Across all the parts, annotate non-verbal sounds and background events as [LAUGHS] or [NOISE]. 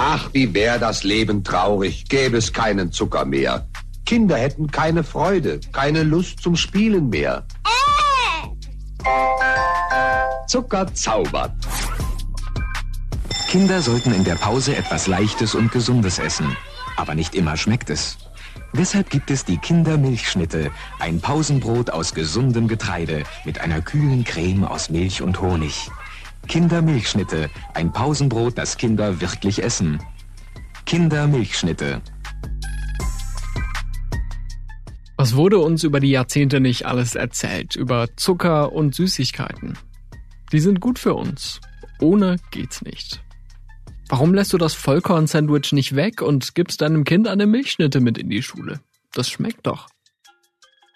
Ach, wie wär das Leben traurig, gäbe es keinen Zucker mehr. Kinder hätten keine Freude, keine Lust zum Spielen mehr. Zucker zaubert. Kinder sollten in der Pause etwas Leichtes und Gesundes essen. Aber nicht immer schmeckt es. Deshalb gibt es die Kindermilchschnitte, ein Pausenbrot aus gesundem Getreide mit einer kühlen Creme aus Milch und Honig. Kindermilchschnitte, ein Pausenbrot, das Kinder wirklich essen. Kindermilchschnitte. Was wurde uns über die Jahrzehnte nicht alles erzählt? Über Zucker und Süßigkeiten. Die sind gut für uns. Ohne geht's nicht. Warum lässt du das Vollkorn-Sandwich nicht weg und gibst deinem Kind eine Milchschnitte mit in die Schule? Das schmeckt doch.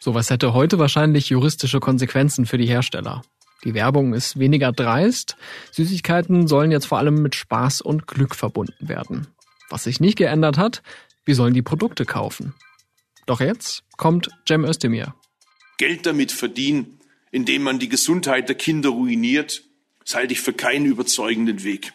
Sowas hätte heute wahrscheinlich juristische Konsequenzen für die Hersteller. Die Werbung ist weniger dreist. Süßigkeiten sollen jetzt vor allem mit Spaß und Glück verbunden werden. Was sich nicht geändert hat, wir sollen die Produkte kaufen. Doch jetzt kommt Cem Özdemir. Geld damit verdienen, indem man die Gesundheit der Kinder ruiniert, das halte ich für keinen überzeugenden Weg.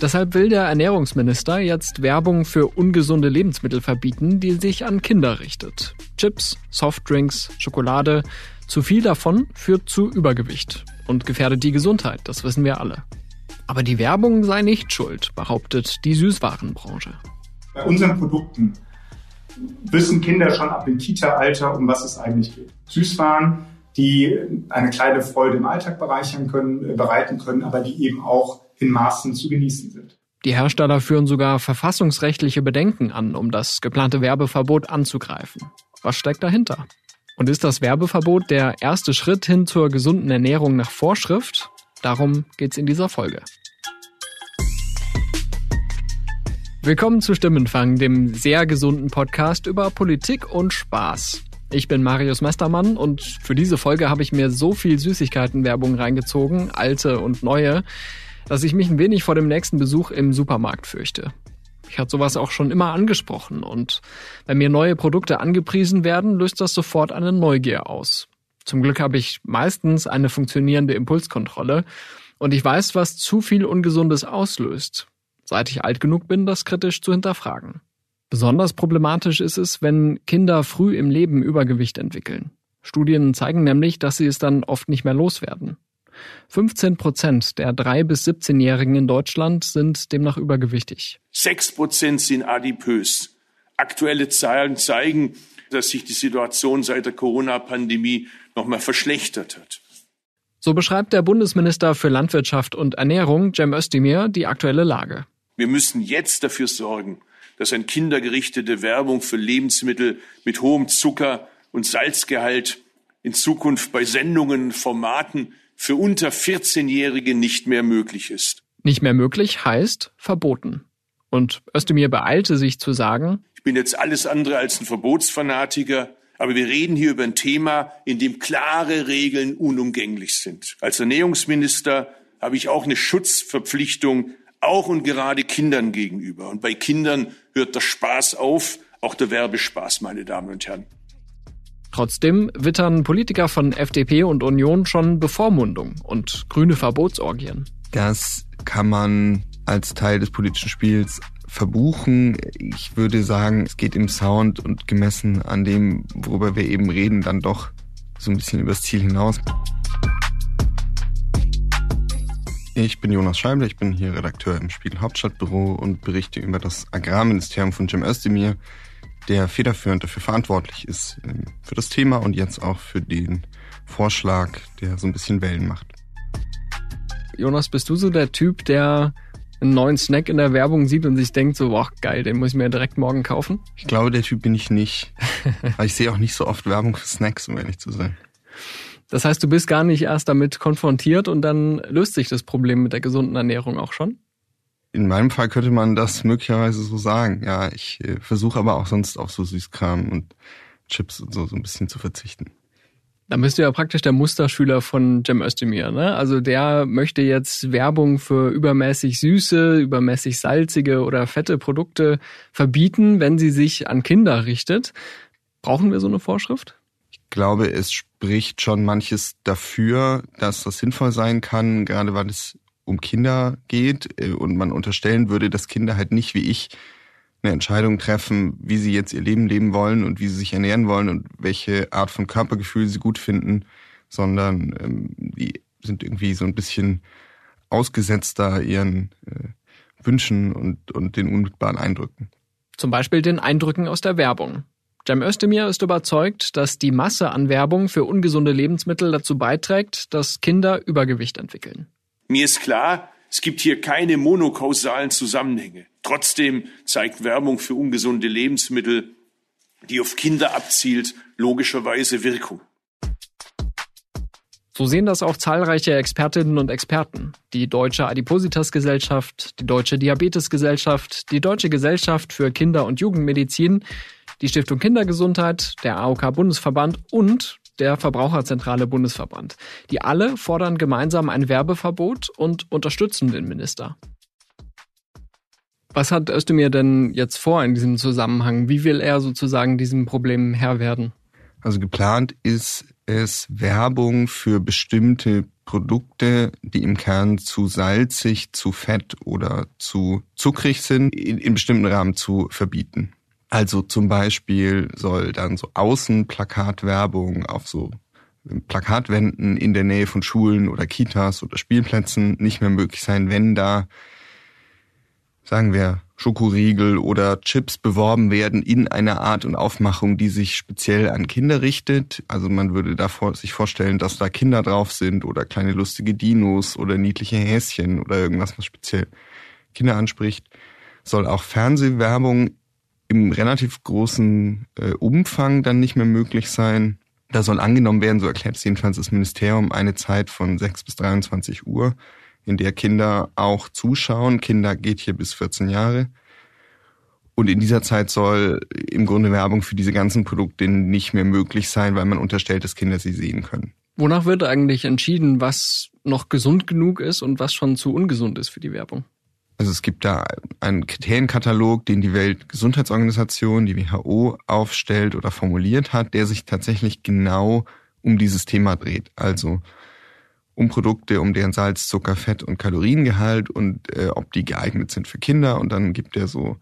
Deshalb will der Ernährungsminister jetzt Werbung für ungesunde Lebensmittel verbieten, die sich an Kinder richtet. Chips, Softdrinks, Schokolade. Zu viel davon führt zu Übergewicht und gefährdet die Gesundheit, das wissen wir alle. Aber die Werbung sei nicht schuld, behauptet die Süßwarenbranche. Bei unseren Produkten wissen Kinder schon ab dem Kita-Alter, um was es eigentlich geht. Süßwaren, die eine kleine Freude im Alltag bereichern können, äh, bereiten können, aber die eben auch in Maßen zu genießen sind. Die Hersteller führen sogar verfassungsrechtliche Bedenken an, um das geplante Werbeverbot anzugreifen. Was steckt dahinter? Und ist das Werbeverbot der erste Schritt hin zur gesunden Ernährung nach Vorschrift? Darum geht's in dieser Folge. Willkommen zu Stimmenfang, dem sehr gesunden Podcast über Politik und Spaß. Ich bin Marius Mestermann und für diese Folge habe ich mir so viel Süßigkeitenwerbung reingezogen, alte und neue, dass ich mich ein wenig vor dem nächsten Besuch im Supermarkt fürchte. Ich hatte sowas auch schon immer angesprochen und wenn mir neue Produkte angepriesen werden, löst das sofort eine Neugier aus. Zum Glück habe ich meistens eine funktionierende Impulskontrolle und ich weiß, was zu viel Ungesundes auslöst. Seit ich alt genug bin, das kritisch zu hinterfragen. Besonders problematisch ist es, wenn Kinder früh im Leben Übergewicht entwickeln. Studien zeigen nämlich, dass sie es dann oft nicht mehr loswerden. 15 Prozent der 3- bis 17-Jährigen in Deutschland sind demnach übergewichtig. 6 Prozent sind adipös. Aktuelle Zahlen zeigen, dass sich die Situation seit der Corona-Pandemie nochmal verschlechtert hat. So beschreibt der Bundesminister für Landwirtschaft und Ernährung, Cem Özdemir, die aktuelle Lage. Wir müssen jetzt dafür sorgen, dass an kindergerichtete Werbung für Lebensmittel mit hohem Zucker- und Salzgehalt in Zukunft bei Sendungen, Formaten für unter 14-Jährige nicht mehr möglich ist. Nicht mehr möglich heißt verboten. Und Özdemir beeilte sich zu sagen, ich bin jetzt alles andere als ein Verbotsfanatiker, aber wir reden hier über ein Thema, in dem klare Regeln unumgänglich sind. Als Ernährungsminister habe ich auch eine Schutzverpflichtung, auch und gerade Kindern gegenüber. Und bei Kindern hört der Spaß auf, auch der Werbespaß, meine Damen und Herren. Trotzdem wittern Politiker von FDP und Union schon Bevormundung und grüne Verbotsorgien. Das kann man als Teil des politischen Spiels verbuchen. Ich würde sagen, es geht im Sound und gemessen an dem, worüber wir eben reden, dann doch so ein bisschen übers Ziel hinaus. Ich bin Jonas Scheible, ich bin hier Redakteur im Spiegel Hauptstadtbüro und berichte über das Agrarministerium von Jim Özdemir, der federführend dafür verantwortlich ist, ähm, für das Thema und jetzt auch für den Vorschlag, der so ein bisschen Wellen macht. Jonas, bist du so der Typ, der einen neuen Snack in der Werbung sieht und sich denkt so, boah, geil, den muss ich mir direkt morgen kaufen? Ich glaube, der Typ bin ich nicht. [LAUGHS] Aber ich sehe auch nicht so oft Werbung für Snacks, um ehrlich zu sein. Das heißt, du bist gar nicht erst damit konfrontiert und dann löst sich das Problem mit der gesunden Ernährung auch schon? In meinem Fall könnte man das möglicherweise so sagen. Ja, ich äh, versuche aber auch sonst auf so Süßkram und Chips und so, so ein bisschen zu verzichten. Dann bist du ja praktisch der Musterschüler von Cem Özdemir, ne? Also der möchte jetzt Werbung für übermäßig süße, übermäßig salzige oder fette Produkte verbieten, wenn sie sich an Kinder richtet. Brauchen wir so eine Vorschrift? Ich glaube, es spricht schon manches dafür, dass das sinnvoll sein kann, gerade weil es um Kinder geht äh, und man unterstellen würde, dass Kinder halt nicht wie ich eine Entscheidung treffen, wie sie jetzt ihr Leben leben wollen und wie sie sich ernähren wollen und welche Art von Körpergefühl sie gut finden, sondern ähm, die sind irgendwie so ein bisschen ausgesetzter ihren äh, Wünschen und, und den unmittelbaren Eindrücken. Zum Beispiel den Eindrücken aus der Werbung. Cem Özdemir ist überzeugt, dass die Masse an Werbung für ungesunde Lebensmittel dazu beiträgt, dass Kinder Übergewicht entwickeln. Mir ist klar, es gibt hier keine monokausalen Zusammenhänge. Trotzdem zeigt Werbung für ungesunde Lebensmittel, die auf Kinder abzielt, logischerweise Wirkung. So sehen das auch zahlreiche Expertinnen und Experten. Die Deutsche Adipositas-Gesellschaft, die Deutsche Diabetes-Gesellschaft, die Deutsche Gesellschaft für Kinder- und Jugendmedizin, die Stiftung Kindergesundheit, der AOK-Bundesverband und der Verbraucherzentrale Bundesverband. Die alle fordern gemeinsam ein Werbeverbot und unterstützen den Minister. Was hat Özdemir denn jetzt vor in diesem Zusammenhang? Wie will er sozusagen diesem Problem Herr werden? Also geplant ist es Werbung für bestimmte Produkte, die im Kern zu salzig, zu fett oder zu zuckrig sind, in, in bestimmten Rahmen zu verbieten. Also zum Beispiel soll dann so Außenplakatwerbung auf so Plakatwänden in der Nähe von Schulen oder Kitas oder Spielplätzen nicht mehr möglich sein, wenn da, sagen wir, Schokoriegel oder Chips beworben werden in einer Art und Aufmachung, die sich speziell an Kinder richtet. Also man würde da sich vorstellen, dass da Kinder drauf sind oder kleine lustige Dinos oder niedliche Häschen oder irgendwas, was speziell Kinder anspricht. Soll auch Fernsehwerbung im relativ großen äh, Umfang dann nicht mehr möglich sein. Da soll angenommen werden, so erklärt es jedenfalls das Ministerium, eine Zeit von 6 bis 23 Uhr in der Kinder auch zuschauen. Kinder geht hier bis 14 Jahre. Und in dieser Zeit soll im Grunde Werbung für diese ganzen Produkte nicht mehr möglich sein, weil man unterstellt, dass Kinder sie sehen können. Wonach wird eigentlich entschieden, was noch gesund genug ist und was schon zu ungesund ist für die Werbung? Also es gibt da einen Kriterienkatalog, den die Weltgesundheitsorganisation, die WHO, aufstellt oder formuliert hat, der sich tatsächlich genau um dieses Thema dreht. Also um Produkte, um deren Salz, Zucker, Fett und Kaloriengehalt und äh, ob die geeignet sind für Kinder. Und dann gibt er so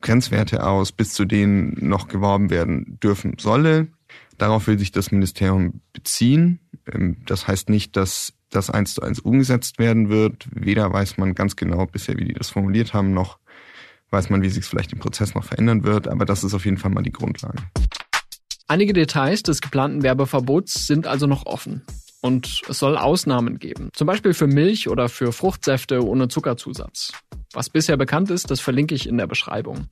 Grenzwerte aus, bis zu denen noch geworben werden dürfen solle. Darauf will sich das Ministerium beziehen. Ähm, das heißt nicht, dass das eins zu eins umgesetzt werden wird. Weder weiß man ganz genau bisher, wie die das formuliert haben, noch weiß man, wie sich es vielleicht im Prozess noch verändern wird. Aber das ist auf jeden Fall mal die Grundlage. Einige Details des geplanten Werbeverbots sind also noch offen. Und es soll Ausnahmen geben, zum Beispiel für Milch oder für Fruchtsäfte ohne Zuckerzusatz. Was bisher bekannt ist, das verlinke ich in der Beschreibung.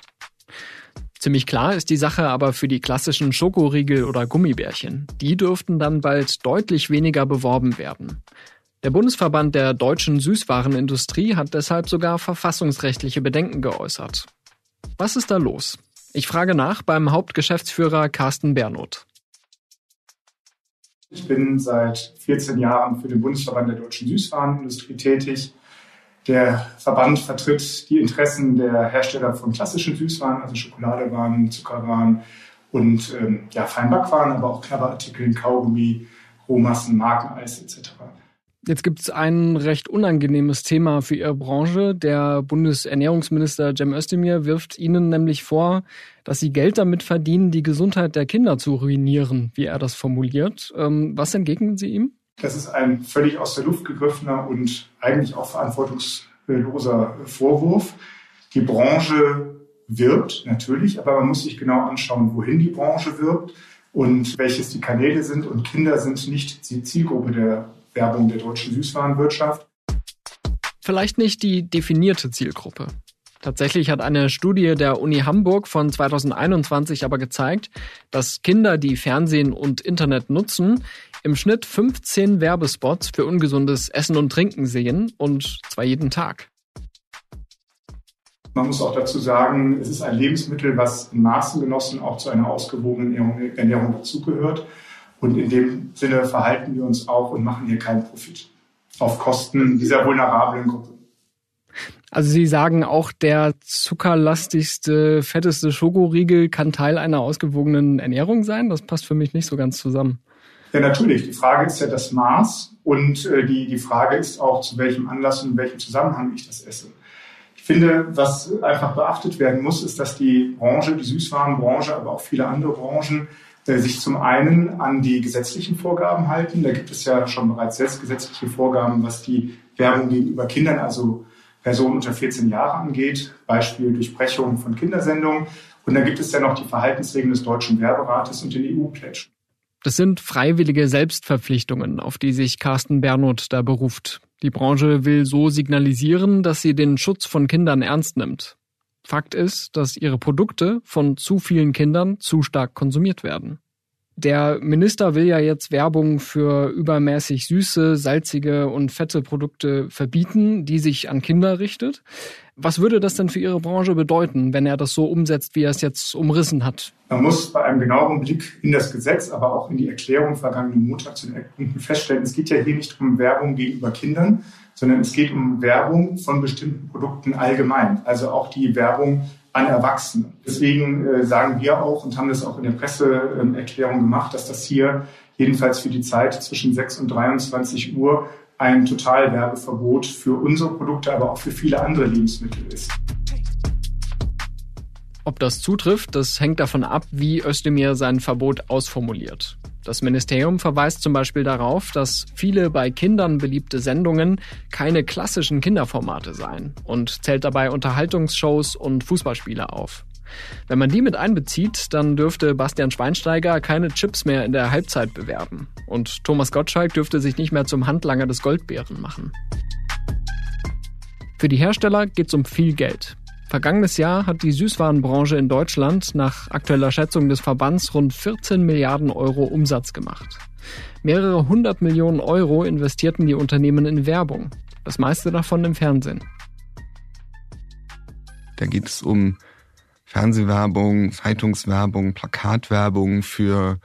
Ziemlich klar ist die Sache aber für die klassischen Schokoriegel oder Gummibärchen. Die dürften dann bald deutlich weniger beworben werden. Der Bundesverband der deutschen Süßwarenindustrie hat deshalb sogar verfassungsrechtliche Bedenken geäußert. Was ist da los? Ich frage nach beim Hauptgeschäftsführer Carsten Bernot. Ich bin seit 14 Jahren für den Bundesverband der deutschen Süßwarenindustrie tätig. Der Verband vertritt die Interessen der Hersteller von klassischen Süßwaren, also Schokoladewaren, Zuckerwaren und ähm, ja, Feinbackwaren, aber auch Knabberartikeln, Kaugummi, Rohmassen, Markeneis etc. Jetzt gibt es ein recht unangenehmes Thema für Ihre Branche. Der Bundesernährungsminister Cem Özdemir wirft Ihnen nämlich vor, dass Sie Geld damit verdienen, die Gesundheit der Kinder zu ruinieren, wie er das formuliert. Ähm, was entgegnen Sie ihm? Das ist ein völlig aus der Luft gegriffener und eigentlich auch verantwortungsloser Vorwurf. Die Branche wirbt natürlich, aber man muss sich genau anschauen, wohin die Branche wirbt und welches die Kanäle sind. Und Kinder sind nicht die Zielgruppe der Werbung der deutschen Süßwarenwirtschaft. Vielleicht nicht die definierte Zielgruppe. Tatsächlich hat eine Studie der Uni Hamburg von 2021 aber gezeigt, dass Kinder, die Fernsehen und Internet nutzen, im Schnitt 15 Werbespots für ungesundes Essen und Trinken sehen und zwar jeden Tag. Man muss auch dazu sagen, es ist ein Lebensmittel, was in Maßen genossen auch zu einer ausgewogenen Ernährung dazugehört. Und in dem Sinne verhalten wir uns auch und machen hier keinen Profit auf Kosten dieser vulnerablen Gruppe. Also Sie sagen auch, der zuckerlastigste, fetteste Schokoriegel kann Teil einer ausgewogenen Ernährung sein? Das passt für mich nicht so ganz zusammen. Ja, natürlich. Die Frage ist ja das Maß und äh, die, die Frage ist auch, zu welchem Anlass und in welchem Zusammenhang ich das esse. Ich finde, was einfach beachtet werden muss, ist, dass die Branche, die Süßwarenbranche, aber auch viele andere Branchen äh, sich zum einen an die gesetzlichen Vorgaben halten. Da gibt es ja schon bereits jetzt gesetzliche Vorgaben, was die Werbung gegenüber Kindern, also Personen unter 14 Jahre angeht, Beispiel Durchbrechung von Kindersendungen. Und dann gibt es ja noch die Verhaltensregeln des Deutschen Werberates und den EU-Pledge. Das sind freiwillige Selbstverpflichtungen, auf die sich Carsten Bernot da beruft. Die Branche will so signalisieren, dass sie den Schutz von Kindern ernst nimmt. Fakt ist, dass ihre Produkte von zu vielen Kindern zu stark konsumiert werden. Der Minister will ja jetzt Werbung für übermäßig süße, salzige und fette Produkte verbieten, die sich an Kinder richtet. Was würde das denn für Ihre Branche bedeuten, wenn er das so umsetzt, wie er es jetzt umrissen hat? Man muss bei einem genaueren Blick in das Gesetz, aber auch in die Erklärung vergangenen Montag zu den Eckpunkten feststellen, es geht ja hier nicht um Werbung gegenüber Kindern, sondern es geht um Werbung von bestimmten Produkten allgemein. Also auch die Werbung an Erwachsene. Deswegen äh, sagen wir auch und haben das auch in der Presseerklärung gemacht, dass das hier jedenfalls für die Zeit zwischen 6 und 23 Uhr ein Totalwerbeverbot für unsere Produkte, aber auch für viele andere Lebensmittel ist. Ob das zutrifft, das hängt davon ab, wie Özdemir sein Verbot ausformuliert. Das Ministerium verweist zum Beispiel darauf, dass viele bei Kindern beliebte Sendungen keine klassischen Kinderformate seien und zählt dabei Unterhaltungsshows und Fußballspiele auf. Wenn man die mit einbezieht, dann dürfte Bastian Schweinsteiger keine Chips mehr in der Halbzeit bewerben und Thomas Gottschalk dürfte sich nicht mehr zum Handlanger des Goldbären machen. Für die Hersteller geht es um viel Geld. Vergangenes Jahr hat die Süßwarenbranche in Deutschland nach aktueller Schätzung des Verbands rund 14 Milliarden Euro Umsatz gemacht. Mehrere hundert Millionen Euro investierten die Unternehmen in Werbung, das meiste davon im Fernsehen. Da geht es um Fernsehwerbung, Zeitungswerbung, Plakatwerbung für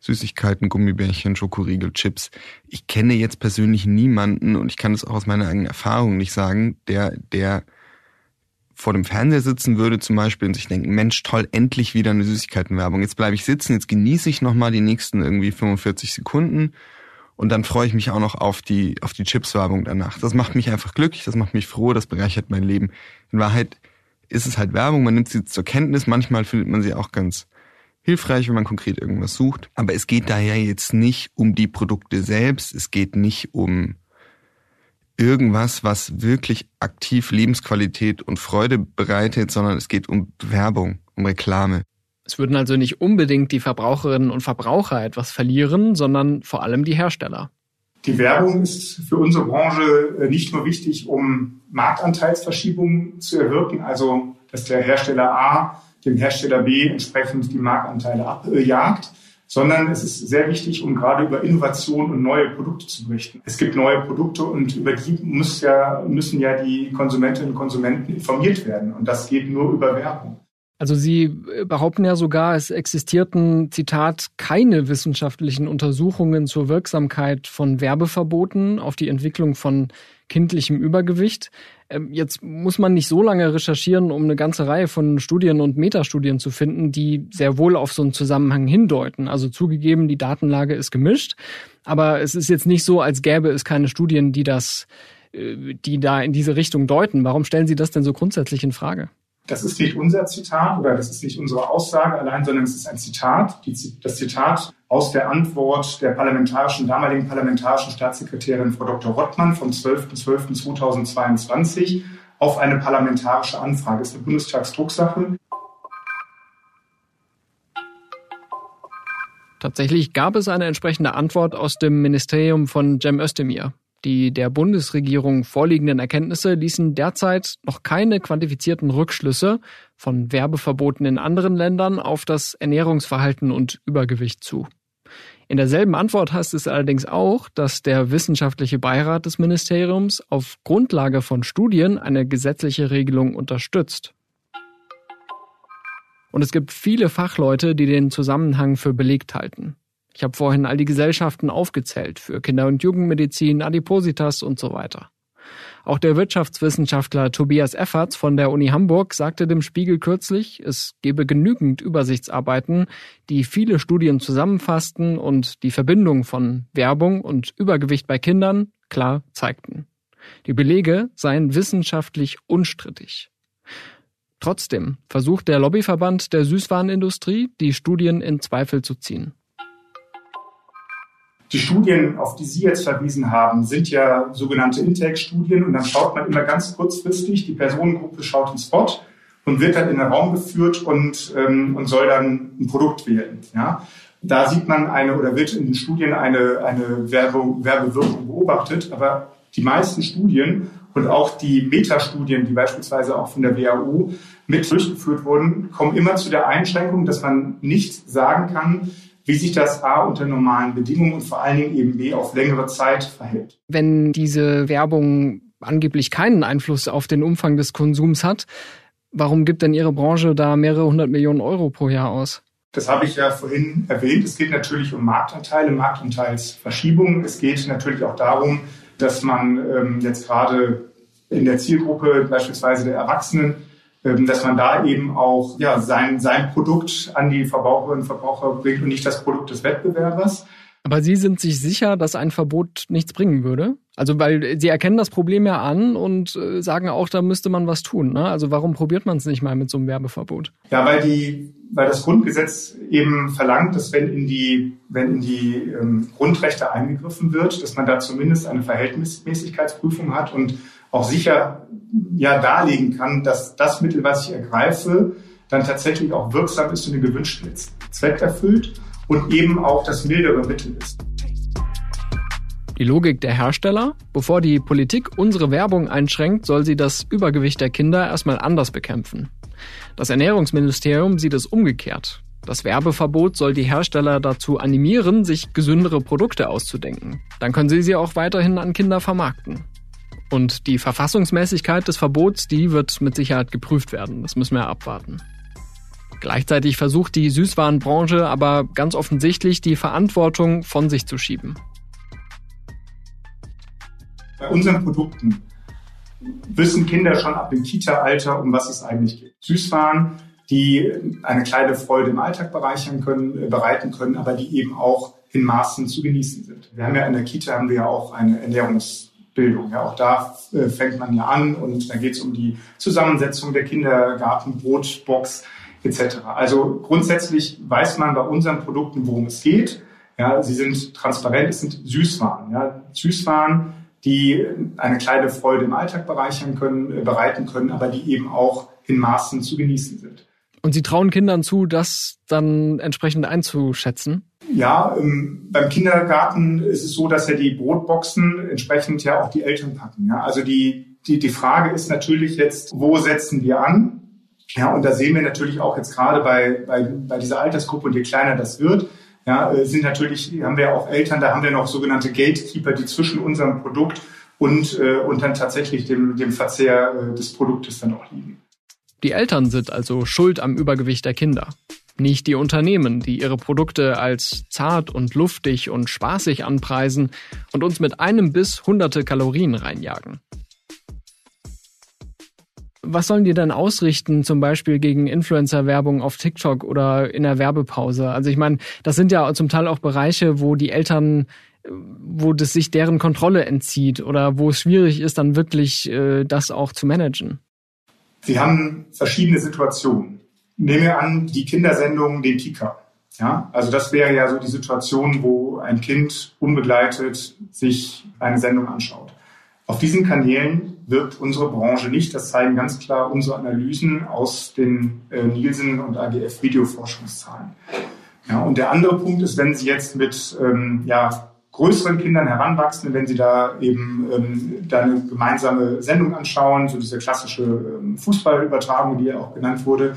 Süßigkeiten, Gummibärchen, Schokoriegel, Chips. Ich kenne jetzt persönlich niemanden und ich kann es auch aus meiner eigenen Erfahrung nicht sagen, der, der vor dem Fernseher sitzen würde zum Beispiel und sich denken, Mensch, toll, endlich wieder eine Süßigkeitenwerbung. Jetzt bleibe ich sitzen, jetzt genieße ich nochmal die nächsten irgendwie 45 Sekunden und dann freue ich mich auch noch auf die, auf die Chips-Werbung danach. Das macht mich einfach glücklich, das macht mich froh, das bereichert mein Leben. In Wahrheit ist es halt Werbung, man nimmt sie zur Kenntnis, manchmal findet man sie auch ganz hilfreich, wenn man konkret irgendwas sucht. Aber es geht daher jetzt nicht um die Produkte selbst, es geht nicht um irgendwas, was wirklich aktiv Lebensqualität und Freude bereitet, sondern es geht um Werbung, um Reklame. Es würden also nicht unbedingt die Verbraucherinnen und Verbraucher etwas verlieren, sondern vor allem die Hersteller. Die Werbung ist für unsere Branche äh, nicht nur wichtig, um Marktanteilsverschiebungen zu erwirken, also dass der Hersteller A dem Hersteller B entsprechend die Marktanteile abjagt, sondern es ist sehr wichtig, um gerade über Innovation und neue Produkte zu berichten. Es gibt neue Produkte und über die muss ja, müssen ja die Konsumentinnen und Konsumenten informiert werden. Und das geht nur über Werbung. Also Sie behaupten ja sogar, es existierten, Zitat, keine wissenschaftlichen Untersuchungen zur Wirksamkeit von Werbeverboten auf die Entwicklung von kindlichem Übergewicht. Ähm, jetzt muss man nicht so lange recherchieren, um eine ganze Reihe von Studien und Metastudien zu finden, die sehr wohl auf so einen Zusammenhang hindeuten. Also zugegeben, die Datenlage ist gemischt, aber es ist jetzt nicht so, als gäbe es keine Studien, die das, äh, die da in diese Richtung deuten. Warum stellen Sie das denn so grundsätzlich in Frage? Das ist nicht unser Zitat oder das ist nicht unsere Aussage allein, sondern es ist ein Zitat. Das Zitat aus der Antwort der parlamentarischen, damaligen parlamentarischen Staatssekretärin Frau Dr. Rottmann vom 12.12.2022 auf eine parlamentarische Anfrage. Das ist eine Bundestagsdrucksache. Tatsächlich gab es eine entsprechende Antwort aus dem Ministerium von Cem Özdemir. Die der Bundesregierung vorliegenden Erkenntnisse ließen derzeit noch keine quantifizierten Rückschlüsse von Werbeverboten in anderen Ländern auf das Ernährungsverhalten und Übergewicht zu. In derselben Antwort heißt es allerdings auch, dass der wissenschaftliche Beirat des Ministeriums auf Grundlage von Studien eine gesetzliche Regelung unterstützt. Und es gibt viele Fachleute, die den Zusammenhang für belegt halten. Ich habe vorhin all die Gesellschaften aufgezählt für Kinder- und Jugendmedizin, Adipositas und so weiter. Auch der Wirtschaftswissenschaftler Tobias Efferts von der Uni Hamburg sagte dem Spiegel kürzlich, es gebe genügend Übersichtsarbeiten, die viele Studien zusammenfassten und die Verbindung von Werbung und Übergewicht bei Kindern klar zeigten. Die Belege seien wissenschaftlich unstrittig. Trotzdem versucht der Lobbyverband der Süßwarenindustrie, die Studien in Zweifel zu ziehen. Die Studien, auf die Sie jetzt verwiesen haben, sind ja sogenannte Intake-Studien und dann schaut man immer ganz kurzfristig, die Personengruppe schaut ins Spot und wird dann in den Raum geführt und, ähm, und soll dann ein Produkt wählen. Ja? Da sieht man eine oder wird in den Studien eine, eine Werbe, Werbewirkung beobachtet, aber die meisten Studien und auch die Metastudien, die beispielsweise auch von der WAU mit durchgeführt wurden, kommen immer zu der Einschränkung, dass man nicht sagen kann, wie sich das A unter normalen Bedingungen und vor allen Dingen eben B auf längere Zeit verhält. Wenn diese Werbung angeblich keinen Einfluss auf den Umfang des Konsums hat, warum gibt denn Ihre Branche da mehrere hundert Millionen Euro pro Jahr aus? Das habe ich ja vorhin erwähnt. Es geht natürlich um Marktanteile, Marktanteilsverschiebungen. Es geht natürlich auch darum, dass man ähm, jetzt gerade in der Zielgruppe beispielsweise der Erwachsenen dass man da eben auch ja, sein, sein Produkt an die Verbraucherinnen und Verbraucher bringt und nicht das Produkt des Wettbewerbers. Aber Sie sind sich sicher, dass ein Verbot nichts bringen würde? Also weil Sie erkennen das Problem ja an und äh, sagen auch, da müsste man was tun. Ne? Also warum probiert man es nicht mal mit so einem Werbeverbot? Ja, weil die, weil das Grundgesetz eben verlangt, dass wenn in die, wenn in die ähm, Grundrechte eingegriffen wird, dass man da zumindest eine Verhältnismäßigkeitsprüfung hat und auch sicher ja darlegen kann, dass das Mittel, was ich ergreife, dann tatsächlich auch wirksam ist und den gewünschten Zweck erfüllt und eben auch das mildere Mittel ist. Die Logik der Hersteller? Bevor die Politik unsere Werbung einschränkt, soll sie das Übergewicht der Kinder erstmal anders bekämpfen. Das Ernährungsministerium sieht es umgekehrt. Das Werbeverbot soll die Hersteller dazu animieren, sich gesündere Produkte auszudenken. Dann können sie sie auch weiterhin an Kinder vermarkten. Und die Verfassungsmäßigkeit des Verbots, die wird mit Sicherheit geprüft werden. Das müssen wir abwarten. Gleichzeitig versucht die Süßwarenbranche aber ganz offensichtlich die Verantwortung von sich zu schieben. Bei unseren Produkten wissen Kinder schon ab dem Kita-Alter, um was es eigentlich geht. Süßwaren, die eine kleine Freude im Alltag bereichern können, äh, bereiten können, aber die eben auch in Maßen zu genießen sind. Wir haben ja in der Kita haben wir ja auch eine Ernährungs Bildung. Ja, auch da äh, fängt man ja an und da geht es um die Zusammensetzung der Kindergartenbrotbox etc. Also grundsätzlich weiß man bei unseren Produkten, worum es geht. Ja, sie sind transparent, es sind Süßwaren. Ja, Süßwaren, die eine kleine Freude im Alltag bereichern können, äh, bereiten können, aber die eben auch in Maßen zu genießen sind. Und Sie trauen Kindern zu, das dann entsprechend einzuschätzen? Ja, ähm, beim Kindergarten ist es so, dass ja die Brotboxen entsprechend ja auch die Eltern packen. Ja? Also die, die, die Frage ist natürlich jetzt, wo setzen wir an? Ja, und da sehen wir natürlich auch jetzt gerade bei, bei, bei dieser Altersgruppe und je kleiner das wird, ja, äh, sind natürlich, haben wir auch Eltern, da haben wir noch sogenannte Gatekeeper, die zwischen unserem Produkt und, äh, und dann tatsächlich dem, dem Verzehr äh, des Produktes dann auch liegen. Die Eltern sind also schuld am Übergewicht der Kinder. Nicht die Unternehmen, die ihre Produkte als zart und luftig und spaßig anpreisen und uns mit einem Biss hunderte Kalorien reinjagen. Was sollen die denn ausrichten, zum Beispiel gegen Influencer-Werbung auf TikTok oder in der Werbepause? Also ich meine, das sind ja zum Teil auch Bereiche, wo die Eltern, wo das sich deren Kontrolle entzieht oder wo es schwierig ist, dann wirklich äh, das auch zu managen. Sie haben verschiedene Situationen. Nehmen wir an, die Kindersendung, den Kika. Ja, also das wäre ja so die Situation, wo ein Kind unbegleitet sich eine Sendung anschaut. Auf diesen Kanälen wirkt unsere Branche nicht. Das zeigen ganz klar unsere Analysen aus den äh, Nielsen und AGF Videoforschungszahlen. Ja, und der andere Punkt ist, wenn Sie jetzt mit ähm, ja, größeren Kindern heranwachsen, wenn sie da eben ähm, da eine gemeinsame Sendung anschauen, so diese klassische ähm, Fußballübertragung, die ja auch genannt wurde,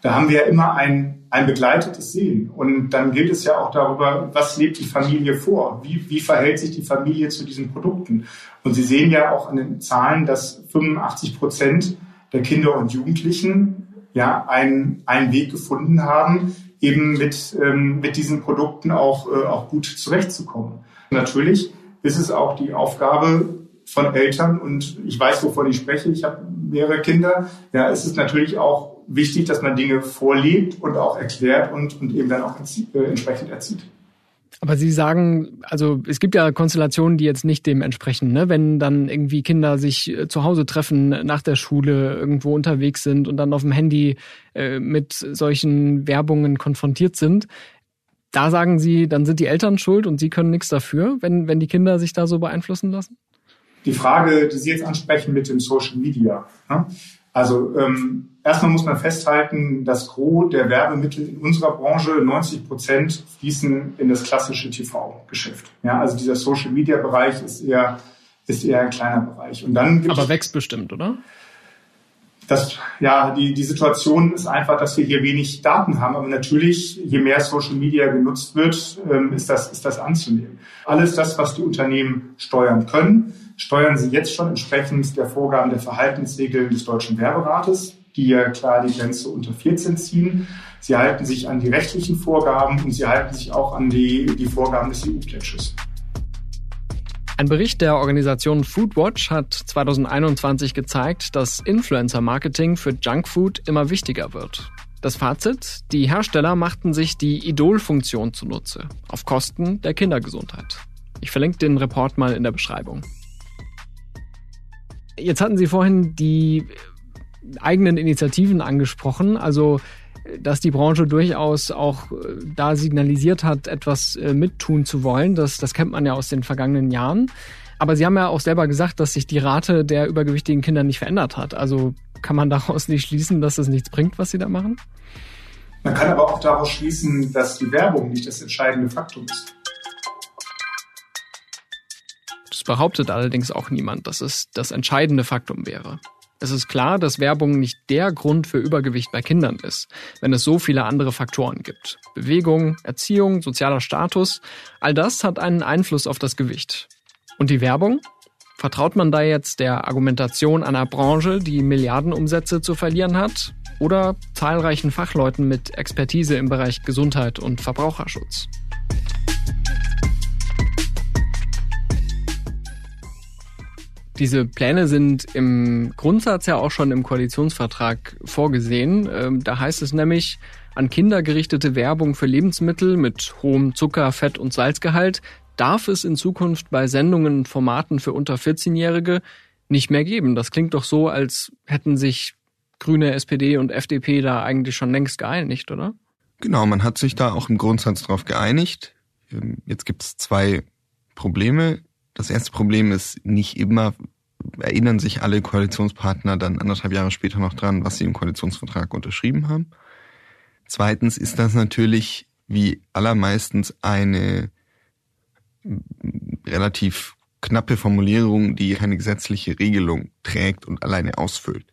da haben wir ja immer ein, ein begleitetes Sehen. Und dann gilt es ja auch darüber, was lebt die Familie vor? Wie, wie verhält sich die Familie zu diesen Produkten? Und Sie sehen ja auch an den Zahlen, dass 85 Prozent der Kinder und Jugendlichen ja einen, einen Weg gefunden haben, eben mit, ähm, mit diesen Produkten auch, äh, auch gut zurechtzukommen. Natürlich ist es auch die Aufgabe von Eltern und ich weiß, wovon ich spreche. Ich habe mehrere Kinder. Ja, es ist natürlich auch wichtig, dass man Dinge vorlebt und auch erklärt und, und eben dann auch äh, entsprechend erzieht. Aber Sie sagen, also es gibt ja Konstellationen, die jetzt nicht dem entsprechen, ne? Wenn dann irgendwie Kinder sich äh, zu Hause treffen, nach der Schule irgendwo unterwegs sind und dann auf dem Handy äh, mit solchen Werbungen konfrontiert sind. Da sagen Sie, dann sind die Eltern schuld und Sie können nichts dafür, wenn, wenn die Kinder sich da so beeinflussen lassen? Die Frage, die Sie jetzt ansprechen mit dem Social Media. Ne? Also ähm, erstmal muss man festhalten, das Gros der Werbemittel in unserer Branche, 90 Prozent, fließen in das klassische TV-Geschäft. Ja, also dieser Social-Media-Bereich ist eher, ist eher ein kleiner Bereich. Und dann Aber wächst bestimmt, oder? Das, ja, die, die Situation ist einfach, dass wir hier wenig Daten haben. Aber natürlich, je mehr Social Media genutzt wird, ähm, ist, das, ist das anzunehmen. Alles das, was die Unternehmen steuern können, steuern sie jetzt schon entsprechend der Vorgaben der Verhaltensregeln des Deutschen Werberates, die ja klar die Grenze unter 14 ziehen. Sie halten sich an die rechtlichen Vorgaben und sie halten sich auch an die, die Vorgaben des EU-Pledges. Ein Bericht der Organisation Foodwatch hat 2021 gezeigt, dass Influencer-Marketing für Junkfood immer wichtiger wird. Das Fazit? Die Hersteller machten sich die Idol-Funktion zunutze, auf Kosten der Kindergesundheit. Ich verlinke den Report mal in der Beschreibung. Jetzt hatten Sie vorhin die eigenen Initiativen angesprochen, also dass die Branche durchaus auch äh, da signalisiert hat, etwas äh, mittun zu wollen. Das, das kennt man ja aus den vergangenen Jahren. Aber Sie haben ja auch selber gesagt, dass sich die Rate der übergewichtigen Kinder nicht verändert hat. Also kann man [LAUGHS] daraus nicht schließen, dass es nichts bringt, was Sie da machen? Man kann aber auch daraus schließen, dass die Werbung nicht das entscheidende Faktum ist. Das behauptet allerdings auch niemand, dass es das entscheidende Faktum wäre. Es ist klar, dass Werbung nicht der Grund für Übergewicht bei Kindern ist, wenn es so viele andere Faktoren gibt. Bewegung, Erziehung, sozialer Status, all das hat einen Einfluss auf das Gewicht. Und die Werbung? Vertraut man da jetzt der Argumentation einer Branche, die Milliardenumsätze zu verlieren hat? Oder zahlreichen Fachleuten mit Expertise im Bereich Gesundheit und Verbraucherschutz? Diese Pläne sind im Grundsatz ja auch schon im Koalitionsvertrag vorgesehen. Ähm, da heißt es nämlich, an Kinder gerichtete Werbung für Lebensmittel mit hohem Zucker, Fett und Salzgehalt darf es in Zukunft bei Sendungen und Formaten für unter 14-Jährige nicht mehr geben. Das klingt doch so, als hätten sich Grüne, SPD und FDP da eigentlich schon längst geeinigt, oder? Genau, man hat sich da auch im Grundsatz darauf geeinigt. Ähm, jetzt gibt es zwei Probleme. Das erste Problem ist, nicht immer erinnern sich alle Koalitionspartner dann anderthalb Jahre später noch dran, was sie im Koalitionsvertrag unterschrieben haben. Zweitens ist das natürlich wie allermeistens eine relativ knappe Formulierung, die keine gesetzliche Regelung trägt und alleine ausfüllt.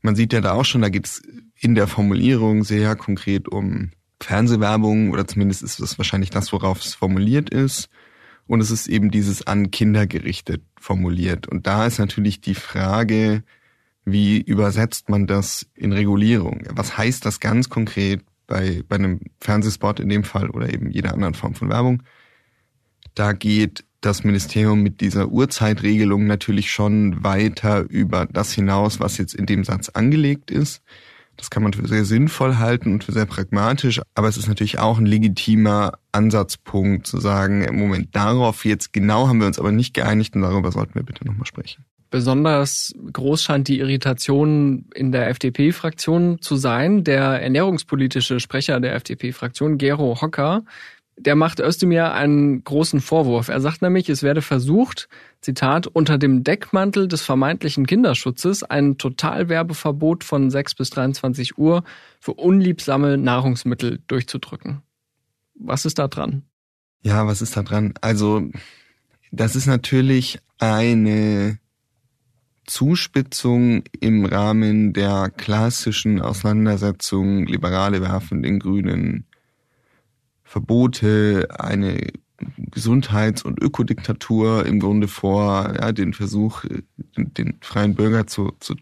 Man sieht ja da auch schon, da geht es in der Formulierung sehr konkret um Fernsehwerbung oder zumindest ist das wahrscheinlich das, worauf es formuliert ist. Und es ist eben dieses an Kinder gerichtet formuliert. Und da ist natürlich die Frage, wie übersetzt man das in Regulierung? Was heißt das ganz konkret bei, bei einem Fernsehspot in dem Fall oder eben jeder anderen Form von Werbung? Da geht das Ministerium mit dieser Uhrzeitregelung natürlich schon weiter über das hinaus, was jetzt in dem Satz angelegt ist. Das kann man für sehr sinnvoll halten und für sehr pragmatisch, aber es ist natürlich auch ein legitimer Ansatzpunkt zu sagen, im Moment darauf jetzt genau haben wir uns aber nicht geeinigt und darüber sollten wir bitte nochmal sprechen. Besonders groß scheint die Irritation in der FDP-Fraktion zu sein. Der ernährungspolitische Sprecher der FDP-Fraktion, Gero Hocker, der macht Özdemir einen großen Vorwurf. Er sagt nämlich, es werde versucht, Zitat, unter dem Deckmantel des vermeintlichen Kinderschutzes ein Totalwerbeverbot von 6 bis 23 Uhr für unliebsame Nahrungsmittel durchzudrücken. Was ist da dran? Ja, was ist da dran? Also, das ist natürlich eine Zuspitzung im Rahmen der klassischen Auseinandersetzung Liberale werfen den Grünen Verbote, eine Gesundheits- und Ökodiktatur im Grunde vor, ja, den Versuch, den, den freien Bürger zu, zu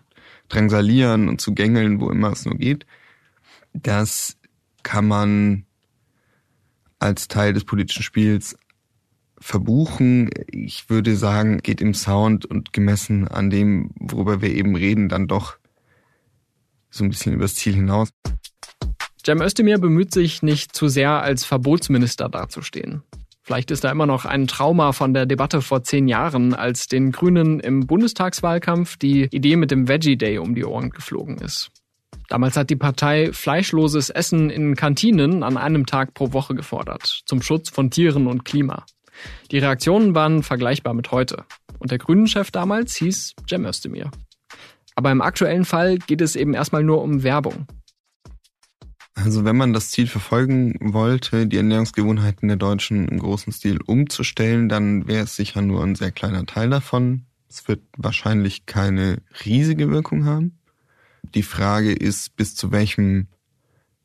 drangsalieren und zu gängeln, wo immer es nur geht. Das kann man als Teil des politischen Spiels verbuchen. Ich würde sagen, geht im Sound und gemessen an dem, worüber wir eben reden, dann doch so ein bisschen übers Ziel hinaus. Cem Özdemir bemüht sich nicht zu sehr als Verbotsminister dazustehen. Vielleicht ist da immer noch ein Trauma von der Debatte vor zehn Jahren, als den Grünen im Bundestagswahlkampf die Idee mit dem Veggie Day um die Ohren geflogen ist. Damals hat die Partei fleischloses Essen in Kantinen an einem Tag pro Woche gefordert, zum Schutz von Tieren und Klima. Die Reaktionen waren vergleichbar mit heute. Und der Grünen-Chef damals hieß Cem Özdemir. Aber im aktuellen Fall geht es eben erstmal nur um Werbung. Also wenn man das Ziel verfolgen wollte, die Ernährungsgewohnheiten der Deutschen im großen Stil umzustellen, dann wäre es sicher nur ein sehr kleiner Teil davon. Es wird wahrscheinlich keine riesige Wirkung haben. Die Frage ist, bis zu welchem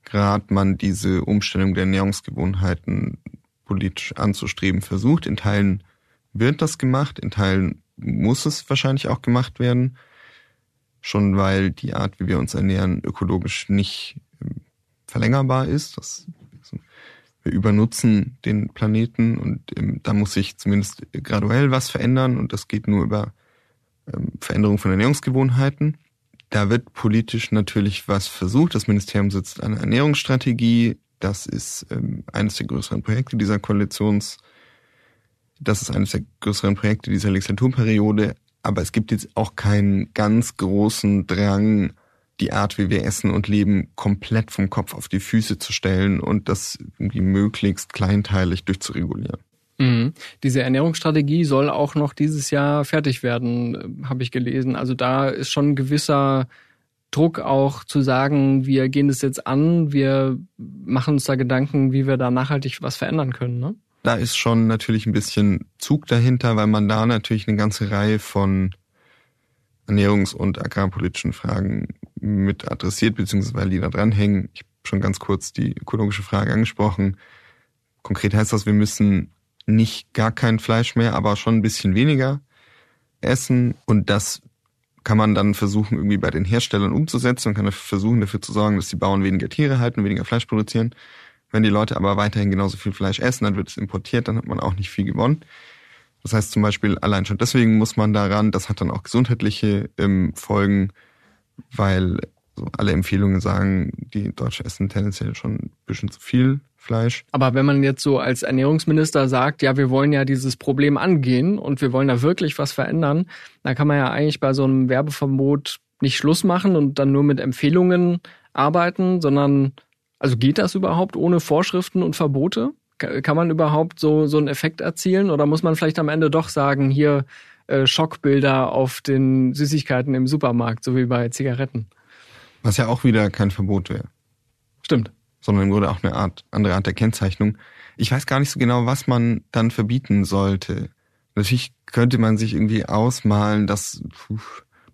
Grad man diese Umstellung der Ernährungsgewohnheiten politisch anzustreben versucht. In Teilen wird das gemacht, in Teilen muss es wahrscheinlich auch gemacht werden. Schon weil die Art, wie wir uns ernähren, ökologisch nicht verlängerbar ist. Das, wir übernutzen den Planeten und ähm, da muss sich zumindest graduell was verändern und das geht nur über ähm, Veränderung von Ernährungsgewohnheiten. Da wird politisch natürlich was versucht. Das Ministerium sitzt an Ernährungsstrategie. Das ist ähm, eines der größeren Projekte dieser Koalitions. Das ist eines der größeren Projekte dieser Legislaturperiode. Aber es gibt jetzt auch keinen ganz großen Drang, die Art, wie wir essen und leben, komplett vom Kopf auf die Füße zu stellen und das irgendwie möglichst kleinteilig durchzuregulieren. Mhm. Diese Ernährungsstrategie soll auch noch dieses Jahr fertig werden, habe ich gelesen. Also da ist schon ein gewisser Druck auch zu sagen, wir gehen das jetzt an, wir machen uns da Gedanken, wie wir da nachhaltig was verändern können. Ne? Da ist schon natürlich ein bisschen Zug dahinter, weil man da natürlich eine ganze Reihe von ernährungs- und agrarpolitischen Fragen mit adressiert, beziehungsweise die da dranhängen. Ich habe schon ganz kurz die ökologische Frage angesprochen. Konkret heißt das, wir müssen nicht gar kein Fleisch mehr, aber schon ein bisschen weniger essen. Und das kann man dann versuchen, irgendwie bei den Herstellern umzusetzen und kann versuchen, dafür zu sorgen, dass die Bauern weniger Tiere halten, weniger Fleisch produzieren. Wenn die Leute aber weiterhin genauso viel Fleisch essen, dann wird es importiert, dann hat man auch nicht viel gewonnen. Das heißt zum Beispiel, allein schon deswegen muss man daran, das hat dann auch gesundheitliche ähm, Folgen, weil so alle Empfehlungen sagen, die Deutschen essen tendenziell schon ein bisschen zu viel Fleisch. Aber wenn man jetzt so als Ernährungsminister sagt, ja, wir wollen ja dieses Problem angehen und wir wollen da wirklich was verändern, dann kann man ja eigentlich bei so einem Werbeverbot nicht Schluss machen und dann nur mit Empfehlungen arbeiten, sondern also geht das überhaupt ohne Vorschriften und Verbote? Kann man überhaupt so, so einen Effekt erzielen oder muss man vielleicht am Ende doch sagen, hier äh, Schockbilder auf den Süßigkeiten im Supermarkt, so wie bei Zigaretten? Was ja auch wieder kein Verbot wäre. Stimmt. Sondern im Grunde auch eine Art, andere Art der Kennzeichnung. Ich weiß gar nicht so genau, was man dann verbieten sollte. Natürlich könnte man sich irgendwie ausmalen, dass puh,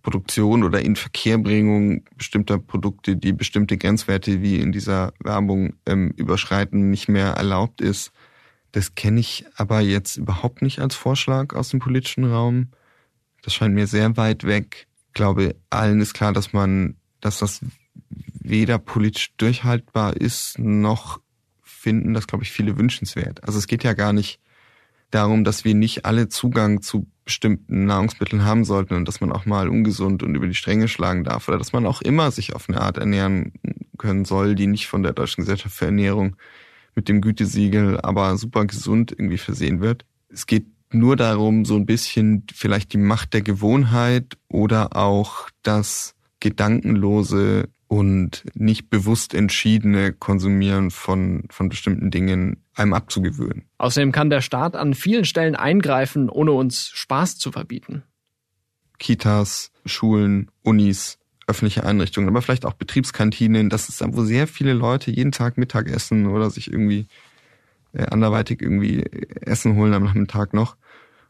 Produktion oder Inverkehrbringung bestimmter Produkte, die bestimmte Grenzwerte wie in dieser Werbung ähm, überschreiten, nicht mehr erlaubt ist. Das kenne ich aber jetzt überhaupt nicht als Vorschlag aus dem politischen Raum. Das scheint mir sehr weit weg. Ich glaube, allen ist klar, dass man dass das weder politisch durchhaltbar ist, noch finden das, glaube ich, viele wünschenswert. Also es geht ja gar nicht darum, dass wir nicht alle Zugang zu bestimmten Nahrungsmitteln haben sollten und dass man auch mal ungesund und über die Stränge schlagen darf oder dass man auch immer sich auf eine Art ernähren können soll, die nicht von der Deutschen Gesellschaft für Ernährung mit dem Gütesiegel aber super gesund irgendwie versehen wird. Es geht nur darum, so ein bisschen vielleicht die Macht der Gewohnheit oder auch das gedankenlose und nicht bewusst entschiedene Konsumieren von, von bestimmten Dingen einem abzugewöhnen. Außerdem kann der Staat an vielen Stellen eingreifen, ohne uns Spaß zu verbieten. Kitas, Schulen, Unis, öffentliche Einrichtungen, aber vielleicht auch Betriebskantinen. Das ist da, wo sehr viele Leute jeden Tag Mittag essen oder sich irgendwie äh, anderweitig irgendwie Essen holen am Nachmittag noch.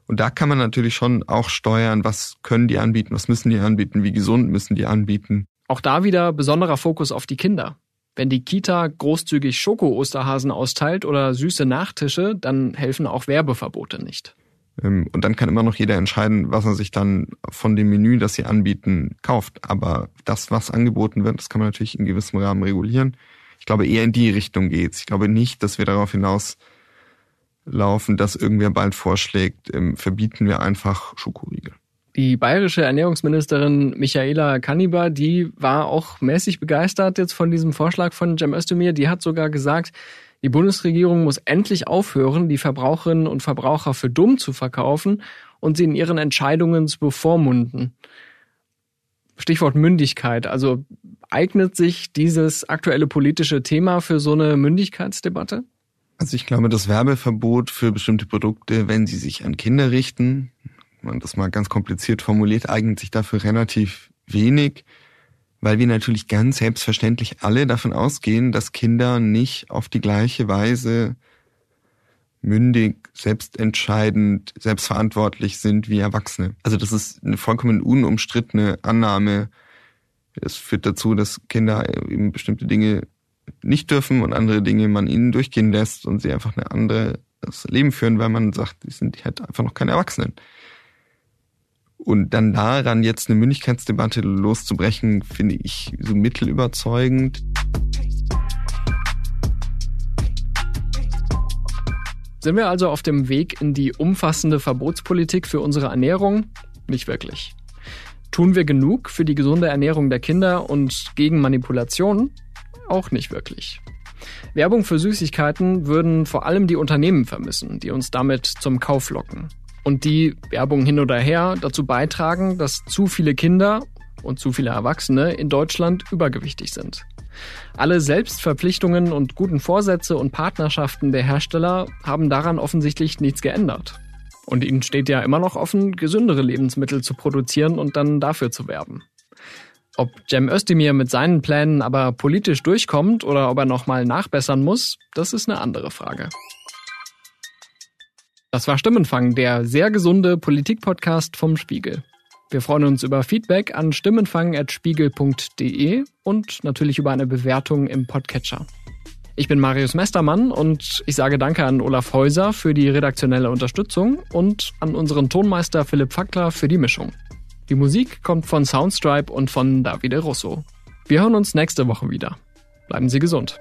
Und da kann man natürlich schon auch steuern, was können die anbieten, was müssen die anbieten, wie gesund müssen die anbieten. Auch da wieder besonderer Fokus auf die Kinder. Wenn die Kita großzügig Schoko-Osterhasen austeilt oder süße Nachtische, dann helfen auch Werbeverbote nicht. Ähm, und dann kann immer noch jeder entscheiden, was er sich dann von dem Menü, das sie anbieten, kauft. Aber das, was angeboten wird, das kann man natürlich in gewissem Rahmen regulieren. Ich glaube, eher in die Richtung geht's. Ich glaube nicht, dass wir darauf hinaus laufen, dass irgendwer bald vorschlägt, ähm, verbieten wir einfach Schokoriegel. Die bayerische Ernährungsministerin Michaela Kanniber, die war auch mäßig begeistert jetzt von diesem Vorschlag von Cem Özdemir. Die hat sogar gesagt, die Bundesregierung muss endlich aufhören, die Verbraucherinnen und Verbraucher für dumm zu verkaufen und sie in ihren Entscheidungen zu bevormunden. Stichwort Mündigkeit. Also eignet sich dieses aktuelle politische Thema für so eine Mündigkeitsdebatte? Also ich glaube, das Werbeverbot für bestimmte Produkte, wenn sie sich an Kinder richten, man das mal ganz kompliziert formuliert, eignet sich dafür relativ wenig, weil wir natürlich ganz selbstverständlich alle davon ausgehen, dass Kinder nicht auf die gleiche Weise mündig, selbstentscheidend, selbstverantwortlich sind wie Erwachsene. Also das ist eine vollkommen unumstrittene Annahme. Das führt dazu, dass Kinder eben bestimmte Dinge nicht dürfen und andere Dinge man ihnen durchgehen lässt und sie einfach eine andere das Leben führen, weil man sagt, die sind halt einfach noch keine Erwachsenen. Und dann daran jetzt eine Mündigkeitsdebatte loszubrechen, finde ich so mittelüberzeugend. Sind wir also auf dem Weg in die umfassende Verbotspolitik für unsere Ernährung? Nicht wirklich. Tun wir genug für die gesunde Ernährung der Kinder und gegen Manipulationen? Auch nicht wirklich. Werbung für Süßigkeiten würden vor allem die Unternehmen vermissen, die uns damit zum Kauf locken und die Werbung hin oder her dazu beitragen, dass zu viele Kinder und zu viele Erwachsene in Deutschland übergewichtig sind. Alle Selbstverpflichtungen und guten Vorsätze und Partnerschaften der Hersteller haben daran offensichtlich nichts geändert. Und ihnen steht ja immer noch offen, gesündere Lebensmittel zu produzieren und dann dafür zu werben. Ob Cem Özdemir mit seinen Plänen aber politisch durchkommt oder ob er nochmal nachbessern muss, das ist eine andere Frage. Das war Stimmenfang, der sehr gesunde Politik-Podcast vom Spiegel. Wir freuen uns über Feedback an stimmenfang.spiegel.de und natürlich über eine Bewertung im Podcatcher. Ich bin Marius Mestermann und ich sage Danke an Olaf Häuser für die redaktionelle Unterstützung und an unseren Tonmeister Philipp Fackler für die Mischung. Die Musik kommt von Soundstripe und von Davide Russo. Wir hören uns nächste Woche wieder. Bleiben Sie gesund.